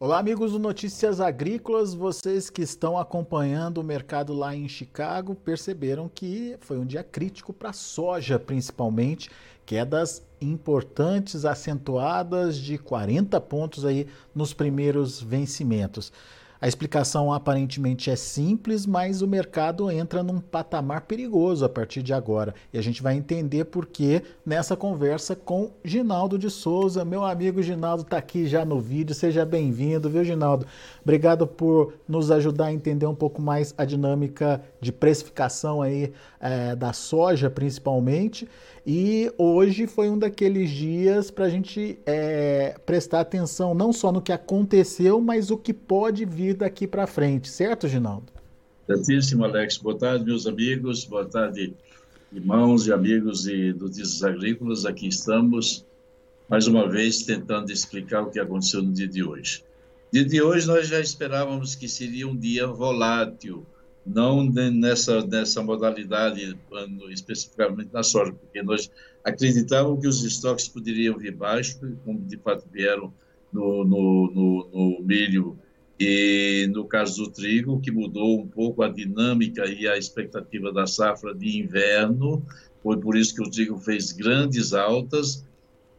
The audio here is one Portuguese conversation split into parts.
Olá, amigos do Notícias Agrícolas. Vocês que estão acompanhando o mercado lá em Chicago perceberam que foi um dia crítico para a soja, principalmente, quedas importantes, acentuadas de 40 pontos aí nos primeiros vencimentos. A explicação aparentemente é simples, mas o mercado entra num patamar perigoso a partir de agora. E a gente vai entender por que nessa conversa com Ginaldo de Souza. Meu amigo Ginaldo está aqui já no vídeo. Seja bem-vindo, viu, Ginaldo? Obrigado por nos ajudar a entender um pouco mais a dinâmica de precificação aí é, da soja, principalmente. E hoje foi um daqueles dias para a gente é, prestar atenção não só no que aconteceu, mas o que pode vir daqui para frente, certo, Ginaldo? Certíssimo, Alex. Boa tarde, meus amigos. Boa tarde, irmãos e amigos e notícias agrícolas. Aqui estamos, mais uma vez, tentando explicar o que aconteceu no dia de hoje. Dia de hoje, nós já esperávamos que seria um dia volátil, não nessa, nessa modalidade, especificamente na soja, porque nós acreditávamos que os estoques poderiam vir baixo, como de fato vieram no, no, no, no milho e no caso do trigo, que mudou um pouco a dinâmica e a expectativa da safra de inverno, foi por isso que o trigo fez grandes altas,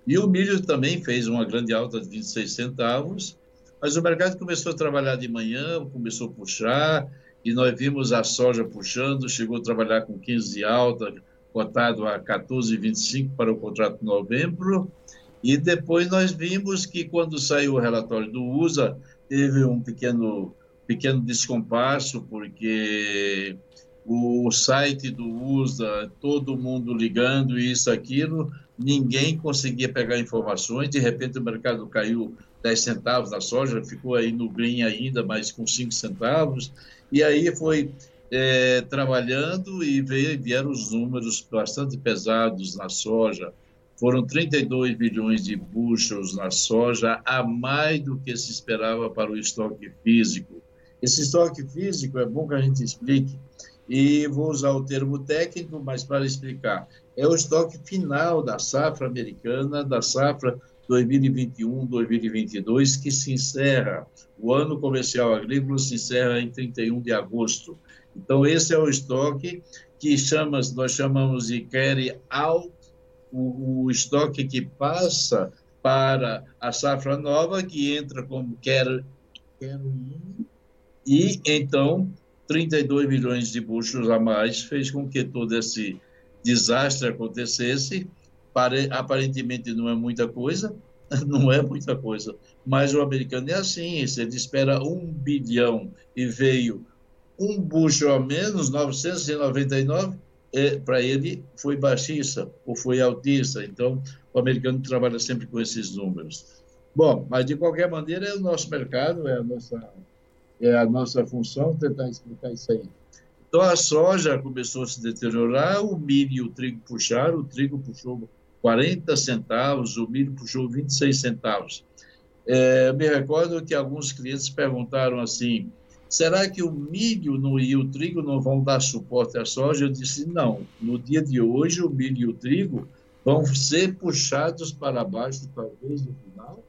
e o milho também fez uma grande alta de 26 centavos, mas o mercado começou a trabalhar de manhã, começou a puxar, e nós vimos a soja puxando, chegou a trabalhar com 15 de alta, cotado a 14,25 para o contrato de novembro, e depois nós vimos que quando saiu o relatório do USA, teve um pequeno, pequeno descompasso, porque o site do USA, todo mundo ligando, isso, aquilo, ninguém conseguia pegar informações, de repente o mercado caiu 10 centavos na soja, ficou aí no green ainda, mas com 5 centavos, e aí foi é, trabalhando e veio, vieram os números bastante pesados na soja. Foram 32 bilhões de bushels na soja, a mais do que se esperava para o estoque físico. Esse estoque físico é bom que a gente explique, e vou usar o termo técnico, mas para explicar. É o estoque final da safra americana, da safra 2021-2022, que se encerra, o ano comercial agrícola se encerra em 31 de agosto. Então, esse é o estoque que chama, nós chamamos de carry out, o, o estoque que passa para a safra nova, que entra como in, e então 32 milhões de buchos a mais fez com que todo esse desastre acontecesse. Aparentemente não é muita coisa, não é muita coisa, mas o americano é assim, se ele espera um bilhão e veio um bucho a menos, 999, é, para ele foi baixista ou foi altista, então o americano trabalha sempre com esses números. Bom, mas de qualquer maneira é o nosso mercado, é a nossa, é a nossa função tentar explicar isso aí. Então a soja começou a se deteriorar, o milho e o trigo puxaram, o trigo puxou 40 centavos, o milho puxou 26 centavos. É, me recordo que alguns clientes perguntaram assim: será que o milho no, e o trigo não vão dar suporte à soja? Eu disse: não. No dia de hoje, o milho e o trigo vão ser puxados para baixo, talvez no final,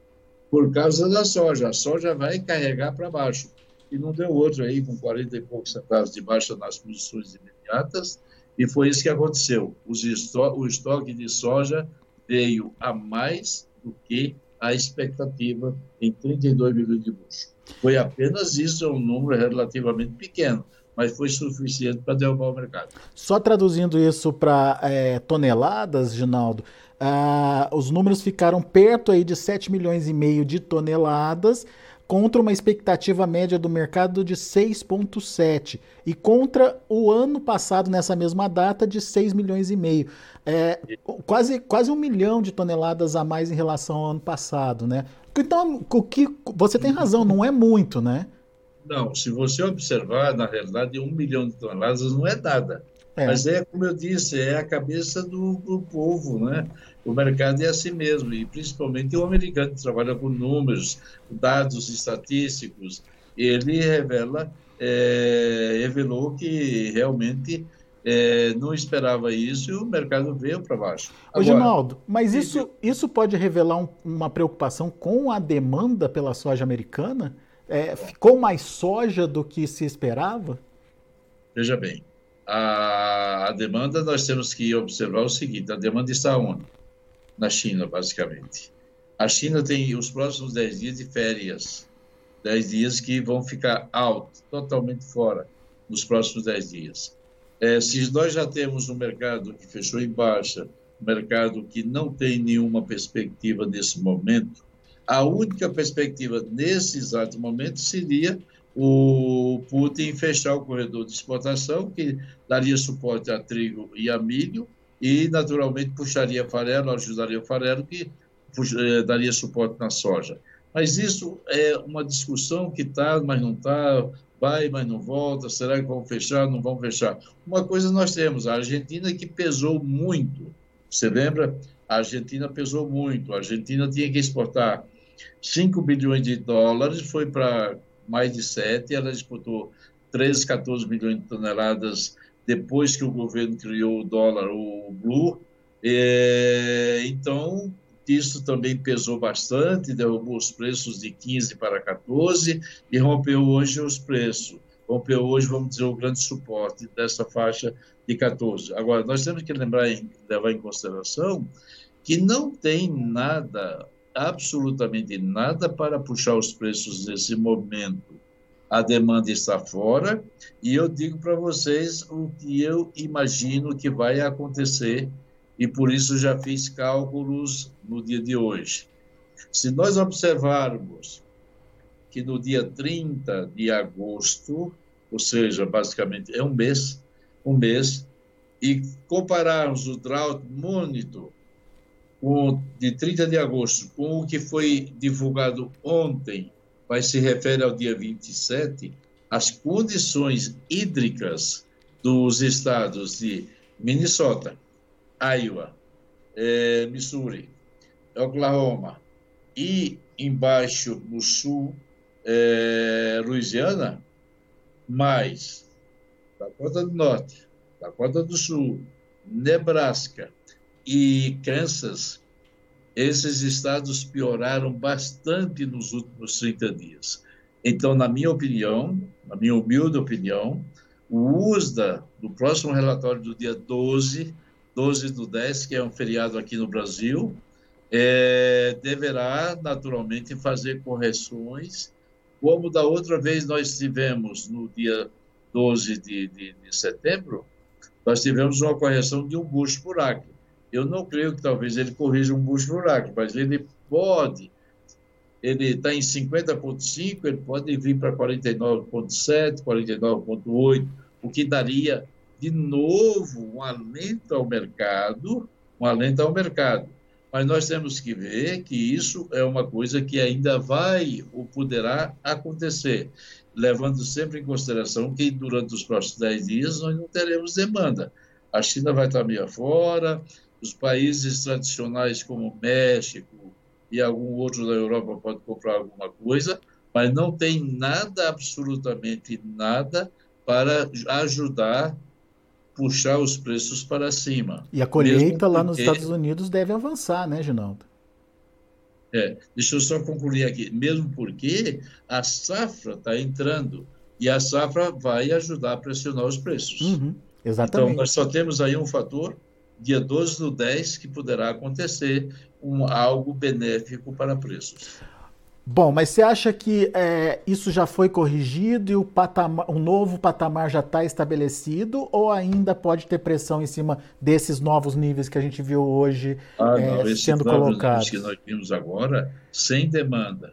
por causa da soja. A soja vai carregar para baixo. E não deu outro aí, com 40 e poucos centavos de baixa nas posições imediatas e foi isso que aconteceu. O estoque de soja veio a mais do que a expectativa em 32 milhões de buchos. Foi apenas isso, é um número relativamente pequeno, mas foi suficiente para derrubar o mercado. Só traduzindo isso para é, toneladas, Ginaldo, ah, os números ficaram perto aí de 7 milhões e meio de toneladas, contra uma expectativa média do mercado de 6,7 e contra o ano passado, nessa mesma data, de 6 milhões e meio. É, quase, quase um milhão de toneladas a mais em relação ao ano passado, né? Então, o que você tem razão, não é muito, né? Não, se você observar, na realidade, um milhão de toneladas não é nada. É. Mas é, como eu disse, é a cabeça do, do, povo, né? O mercado é assim mesmo, e principalmente o americano que trabalha com números, dados estatísticos, ele revela, é, revelou que realmente é, não esperava isso e o mercado veio para baixo. Agora, Ô, Ginaldo, mas isso, isso pode revelar um, uma preocupação com a demanda pela soja americana? É, ficou mais soja do que se esperava? Veja bem, a, a, demanda nós temos que observar o seguinte: a demanda está onde? Na China, basicamente. A China tem os próximos 10 dias de férias, 10 dias que vão ficar alto, totalmente fora, nos próximos 10 dias. É, se nós já temos um mercado que fechou em baixa, um mercado que não tem nenhuma perspectiva nesse momento, a única perspectiva nesse exato momento seria o Putin fechar o corredor de exportação, que daria suporte a trigo e a milho, e naturalmente puxaria farelo, ajudaria o farelo, que eh, daria suporte na soja. Mas isso é uma discussão que está, mas não está, vai, mas não volta, será que vão fechar, não vão fechar? Uma coisa nós temos, a Argentina que pesou muito, você lembra? A Argentina pesou muito, a Argentina tinha que exportar 5 bilhões de dólares, foi para mais de 7, ela exportou 13, 14 milhões de toneladas depois que o governo criou o dólar, o blue, é, então isso também pesou bastante, derrubou os preços de 15 para 14 e rompeu hoje os preços. Rompeu hoje, vamos dizer, o grande suporte dessa faixa de 14. Agora, nós temos que lembrar, levar em consideração que não tem nada, absolutamente nada, para puxar os preços nesse momento. A demanda está fora e eu digo para vocês o que eu imagino que vai acontecer e por isso já fiz cálculos no dia de hoje. Se nós observarmos que no dia 30 de agosto, ou seja, basicamente é um mês, um mês, e compararmos o Drought Monitor de 30 de agosto com o que foi divulgado ontem, mas se refere ao dia 27, as condições hídricas dos estados de Minnesota, Iowa, é, Missouri, Oklahoma e embaixo no sul, é, Louisiana, mais Dakota do Norte, Dakota do Sul, Nebraska e Kansas, esses estados pioraram bastante nos últimos 30 dias. Então, na minha opinião, na minha humilde opinião, o USDA, do próximo relatório do dia 12, 12 do 10, que é um feriado aqui no Brasil, é, deverá naturalmente fazer correções, como da outra vez nós tivemos no dia 12 de, de, de setembro, nós tivemos uma correção de um bucho por acre. Eu não creio que talvez ele corrija um bucho por acre, mas ele pode, ele está em 50,5, ele pode vir para 49,7, 49,8, o que daria de novo um alento ao mercado, um alento ao mercado. Mas nós temos que ver que isso é uma coisa que ainda vai ou poderá acontecer, levando sempre em consideração que durante os próximos 10 dias nós não teremos demanda. A China vai estar meio fora, os países tradicionais como México e algum outro da Europa pode comprar alguma coisa, mas não tem nada, absolutamente nada, para ajudar puxar os preços para cima. E a colheita lá nos Estados Unidos deve avançar, né, Ginaldo? É, deixa eu só concluir aqui. Mesmo porque a safra está entrando e a safra vai ajudar a pressionar os preços. Uhum, exatamente. Então, nós só temos aí um fator, dia 12 do 10, que poderá acontecer um, algo benéfico para preços. Bom, mas você acha que é, isso já foi corrigido e o, patamar, o novo patamar já está estabelecido ou ainda pode ter pressão em cima desses novos níveis que a gente viu hoje ah, é, não, sendo colocados? que nós vimos agora, sem demanda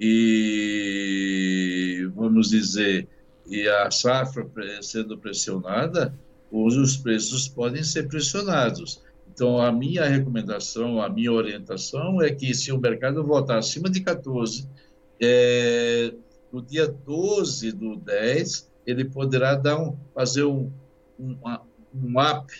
e, vamos dizer, e a safra sendo pressionada, hoje os preços podem ser pressionados. Então, a minha recomendação, a minha orientação é que se o mercado voltar acima de 14, é, no dia 12 do 10, ele poderá dar um, fazer um, um, um up,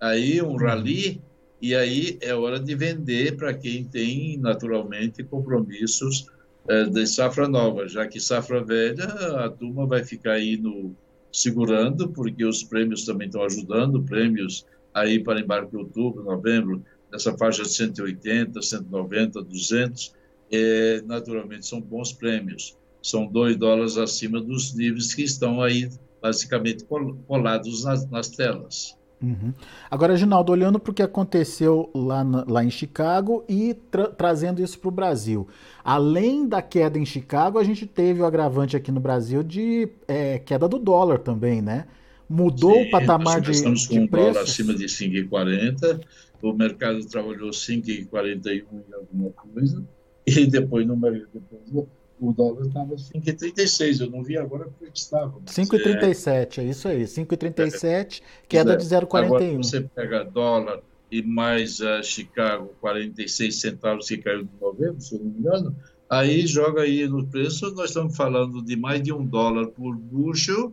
aí um rally, e aí é hora de vender para quem tem, naturalmente, compromissos é, de safra nova, já que safra velha, a turma vai ficar aí no segurando, porque os prêmios também estão ajudando, prêmios aí para embarque em outubro, novembro, nessa faixa de 180, 190, 200, é, naturalmente são bons prêmios, são 2 dólares acima dos níveis que estão aí basicamente colados nas, nas telas. Uhum. Agora, Ginaldo, olhando para o que aconteceu lá, na, lá em Chicago e tra trazendo isso para o Brasil. Além da queda em Chicago, a gente teve o agravante aqui no Brasil de é, queda do dólar também, né? Mudou Sim, o patamar de, estamos com um dólar acima de 5,40, o mercado trabalhou 5,41 em alguma coisa, e depois no mercado o dólar estava 5,36. Eu não vi agora porque estava. 5,37, é... é isso aí. 5,37, queda de 0,41. Agora você pega dólar e mais uh, Chicago, 46 centavos que caiu em novembro, se eu não me engano, aí joga aí no preço, nós estamos falando de mais de um dólar por bushel,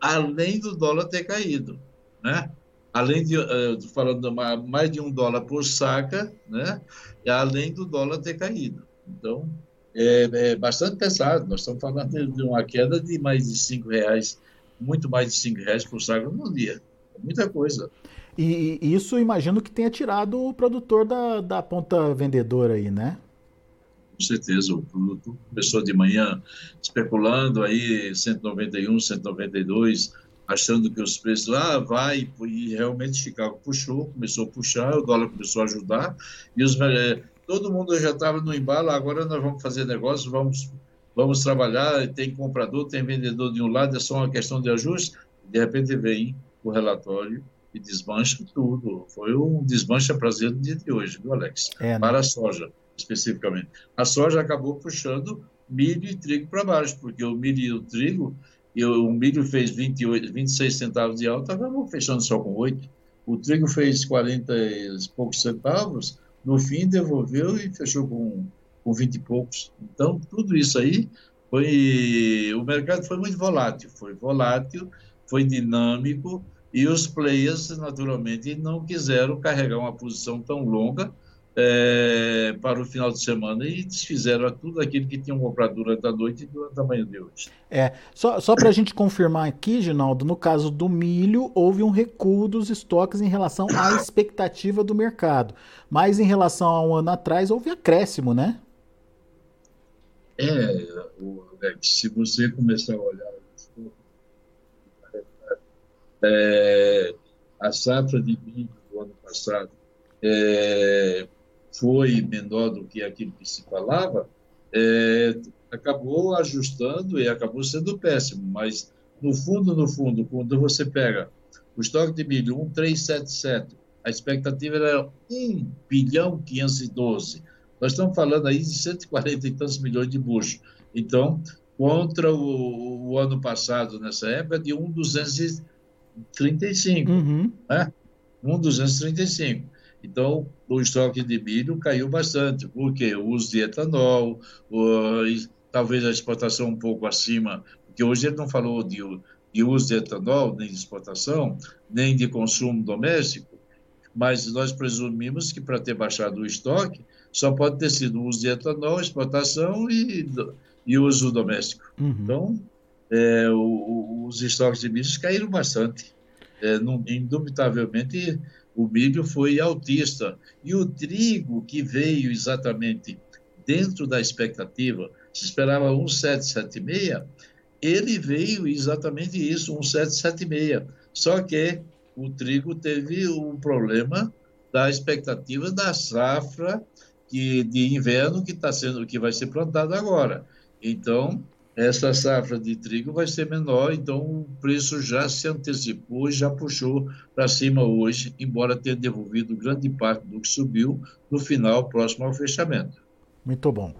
além do dólar ter caído, né? Além de, uh, falando de mais de um dólar por saca, né? Além do dólar ter caído. Então, é, é, bastante pesado. Nós estamos falando de uma queda de mais de cinco reais, muito mais de cinco reais por saco no dia. É muita coisa. E, e isso imagino que tenha tirado o produtor da, da ponta vendedora aí, né? Com certeza, o produtor começou de manhã especulando aí 191, 192, achando que os preços lá ah, vai e realmente Chicago puxou, começou a puxar, o dólar começou a ajudar e os é, todo mundo já estava no embalo, agora nós vamos fazer negócio, vamos, vamos trabalhar, tem comprador, tem vendedor de um lado, é só uma questão de ajuste, de repente vem o relatório e desmancha tudo. Foi um desmancha prazer do dia de hoje, viu, Alex? É, né? Para a soja, especificamente. A soja acabou puxando milho e trigo para baixo, porque o milho e o trigo, e o milho fez 28, 26 centavos de alta, acabou fechando só com 8. O trigo fez 40 e poucos centavos, no fim devolveu e fechou com, com 20 e poucos. Então, tudo isso aí foi. O mercado foi muito volátil, foi volátil, foi dinâmico, e os players, naturalmente, não quiseram carregar uma posição tão longa é, para o final de semana e desfizeram tudo aquilo que tinham comprado durante a noite e durante a manhã de hoje. É, só, só para a gente confirmar aqui, Ginaldo, no caso do milho, houve um recuo dos estoques em relação à expectativa do mercado. Mas em relação a um ano atrás, houve acréscimo, né? É, se você começar a olhar é, a safra de milho do ano passado é, foi menor do que aquilo que se falava, é, acabou ajustando e acabou sendo péssimo. Mas, no fundo, no fundo, quando você pega o estoque de milho 1,377, a expectativa era 1 bilhão 512. Nós estamos falando aí de 140 e tantos milhões de buchos. Então, contra o, o ano passado, nessa época, de 1,235. Uhum. Né? 1,235. Então, o estoque de milho caiu bastante, porque o uso de etanol, o, talvez a exportação um pouco acima, porque hoje ele não falou de, de uso de etanol, nem de exportação, nem de consumo doméstico, mas nós presumimos que para ter baixado o estoque, só pode ter sido o uso de etanol, exportação e, e uso doméstico. Uhum. Então, é, o, os estoques de milho caíram bastante. É, não, indubitavelmente, o milho foi altista. E o trigo, que veio exatamente dentro da expectativa, se esperava 1,776, ele veio exatamente isso, 1,776. Só que o trigo teve um problema da expectativa da safra que, de inverno que está sendo que vai ser plantada agora. Então, essa safra de trigo vai ser menor, então o preço já se antecipou e já puxou para cima hoje, embora tenha devolvido grande parte do que subiu no final, próximo ao fechamento. Muito bom.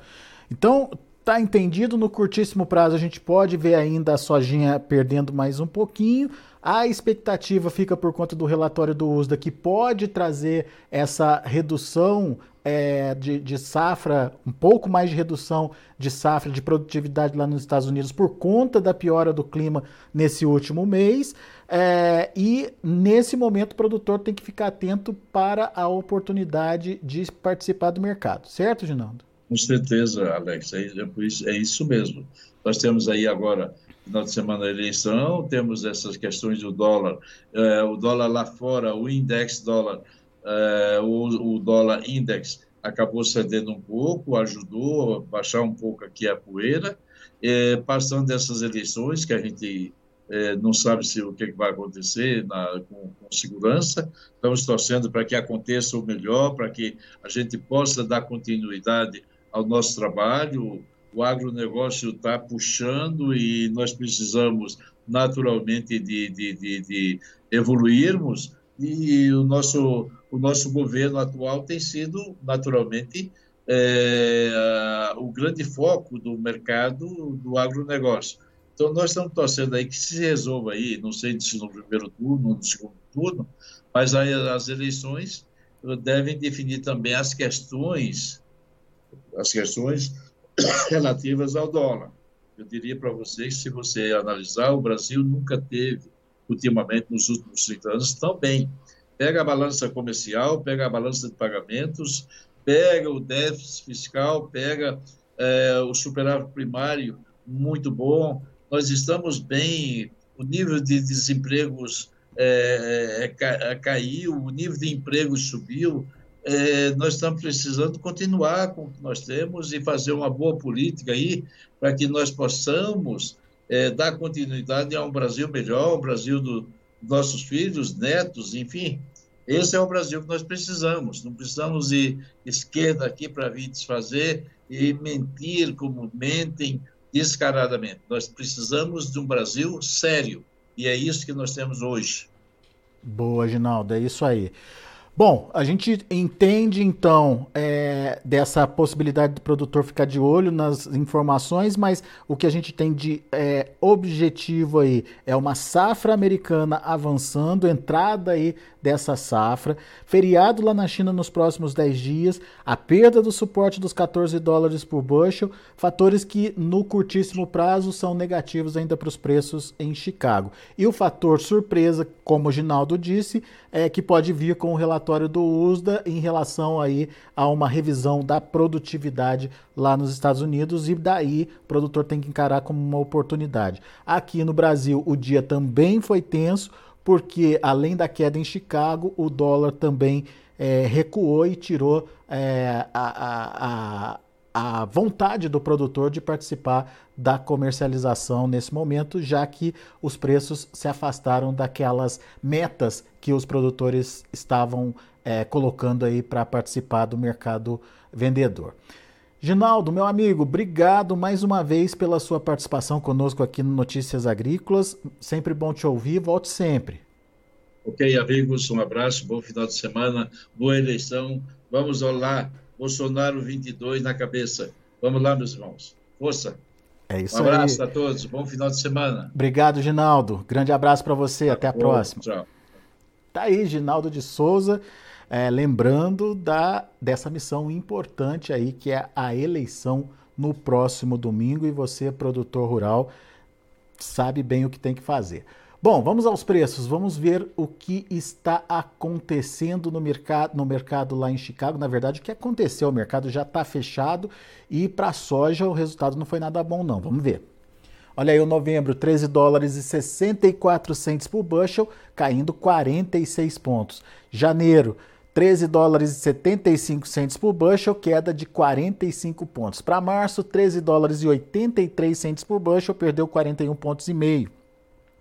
Então, tá entendido, no curtíssimo prazo a gente pode ver ainda a sojinha perdendo mais um pouquinho. A expectativa fica por conta do relatório do USDA, que pode trazer essa redução é, de, de, safra, um pouco mais de redução de safra, de produtividade lá nos Estados Unidos por conta da piora do clima nesse último mês. É, e nesse momento o produtor tem que ficar atento para a oportunidade de participar do mercado, certo, Ginaldo? Com certeza, Alex, é, é, é isso mesmo. Nós temos aí agora final de semana da eleição, temos essas questões do dólar, é, o dólar lá fora, o index dólar, é, o, o, dólar index acabou cedendo um pouco, ajudou a baixar um pouco aqui a poeira, é, passando dessas eleições, que a gente é, não sabe se o que vai acontecer na, com, com, segurança. Estamos torcendo para que aconteça o melhor, para que a gente possa dar continuidade ao nosso trabalho. O agronegócio está puxando e nós precisamos naturalmente de, de, de, de evoluirmos e o nosso o nosso governo atual tem sido naturalmente é, o grande foco do mercado do agronegócio. Então, nós estamos torcendo aí que se resolva aí, não sei se no primeiro turno ou no segundo turno, mas aí as eleições devem definir também as questões, as questões relativas ao dólar. Eu diria para vocês, se você analisar, o Brasil nunca teve, ultimamente, nos últimos 30 anos, tão bem. Pega a balança comercial, pega a balança de pagamentos, pega o déficit fiscal, pega é, o superávit primário muito bom, nós estamos bem, o nível de desempregos é, é, caiu, o nível de empregos subiu, é, nós estamos precisando continuar com o que nós temos e fazer uma boa política aí para que nós possamos é, dar continuidade a um Brasil melhor, um Brasil dos nossos filhos, netos, enfim. Esse é o Brasil que nós precisamos. Não precisamos ir esquerda aqui para vir desfazer e mentir como mentem descaradamente. Nós precisamos de um Brasil sério. E é isso que nós temos hoje. Boa, Ginaldo, é isso aí. Bom, a gente entende então é, dessa possibilidade do produtor ficar de olho nas informações, mas o que a gente tem de é, objetivo aí é uma safra americana avançando, entrada aí dessa safra, feriado lá na China nos próximos 10 dias, a perda do suporte dos 14 dólares por bushel, fatores que no curtíssimo prazo são negativos ainda para os preços em Chicago. E o fator surpresa, como o Ginaldo disse, é que pode vir com o relatório do USDA em relação aí a uma revisão da produtividade lá nos Estados Unidos e daí o produtor tem que encarar como uma oportunidade. Aqui no Brasil o dia também foi tenso, porque além da queda em Chicago, o dólar também é, recuou e tirou é, a, a, a vontade do produtor de participar da comercialização nesse momento, já que os preços se afastaram daquelas metas que os produtores estavam é, colocando aí para participar do mercado vendedor. Ginaldo, meu amigo, obrigado mais uma vez pela sua participação conosco aqui no Notícias Agrícolas. Sempre bom te ouvir, volte sempre. Ok, amigos, um abraço, bom final de semana, boa eleição. Vamos lá, Bolsonaro 22 na cabeça. Vamos lá, meus irmãos. Força. É isso um abraço aí. a todos, bom final de semana. Obrigado, Ginaldo. Grande abraço para você, até a próxima. Tchau. Tá aí, Ginaldo de Souza é, lembrando da, dessa missão importante aí, que é a eleição no próximo domingo, e você, produtor rural, sabe bem o que tem que fazer. Bom, vamos aos preços. Vamos ver o que está acontecendo no mercado, no mercado lá em Chicago. Na verdade, o que aconteceu? O mercado já está fechado e para a soja o resultado não foi nada bom, não. Vamos ver. Olha aí o novembro, 13 dólares e 64 centes por bushel, caindo 46 pontos. Janeiro, 13 dólares e 75 centes por bushel, queda de 45 pontos. Para março, 13 dólares e 83 centes por bushel, perdeu 41 pontos e meio.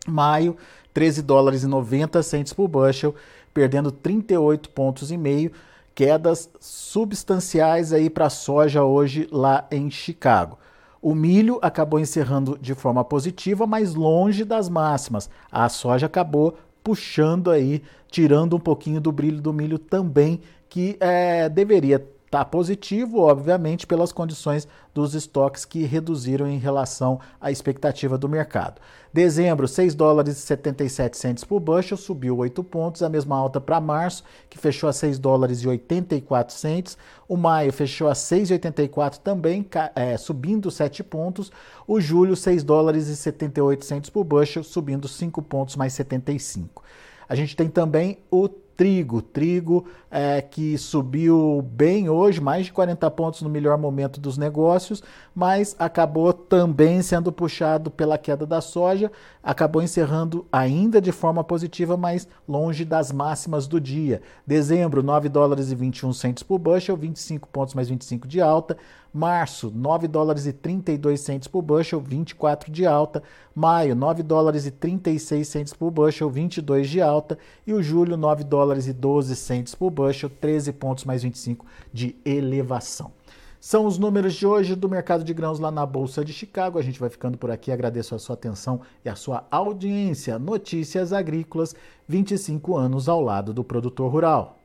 Maio, 13 dólares e 90 centes por bushel, perdendo 38 pontos e meio. Quedas substanciais aí para a soja hoje lá em Chicago. O milho acabou encerrando de forma positiva, mas longe das máximas. A soja acabou puxando aí, tirando um pouquinho do brilho do milho também, que é, deveria estar tá positivo, obviamente, pelas condições dos estoques que reduziram em relação à expectativa do mercado. Dezembro, 6 dólares e 77 centes por bushel, subiu 8 pontos, a mesma alta para março, que fechou a 6 dólares e 84 centes. O maio fechou a 6,84 também, é, subindo 7 pontos. O julho, 6 dólares e 78 centes por bushel, subindo 5 pontos mais 75. A gente tem também o trigo. Trigo é, que subiu bem hoje, mais de 40 pontos no melhor momento dos negócios, mas acabou também sendo puxado pela queda da soja, acabou encerrando ainda de forma positiva, mas longe das máximas do dia. Dezembro, 9 dólares e 21 centos por bushel, 25 pontos mais 25 de alta. Março, 9 dólares e 32 centos por bushel, 24 de alta. Maio, 9 dólares e 36 centos por bushel, 22 de alta. E o julho, 9 dólares e 12 centos por bushel, 13 pontos mais 25 de elevação. São os números de hoje do mercado de grãos lá na Bolsa de Chicago. A gente vai ficando por aqui. Agradeço a sua atenção e a sua audiência. Notícias Agrícolas, 25 anos ao lado do produtor rural.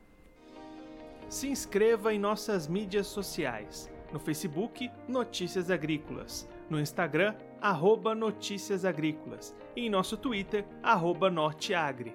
Se inscreva em nossas mídias sociais no Facebook, Notícias Agrícolas. No Instagram, arroba Notícias Agrícolas. E em nosso Twitter, arroba Norteagri.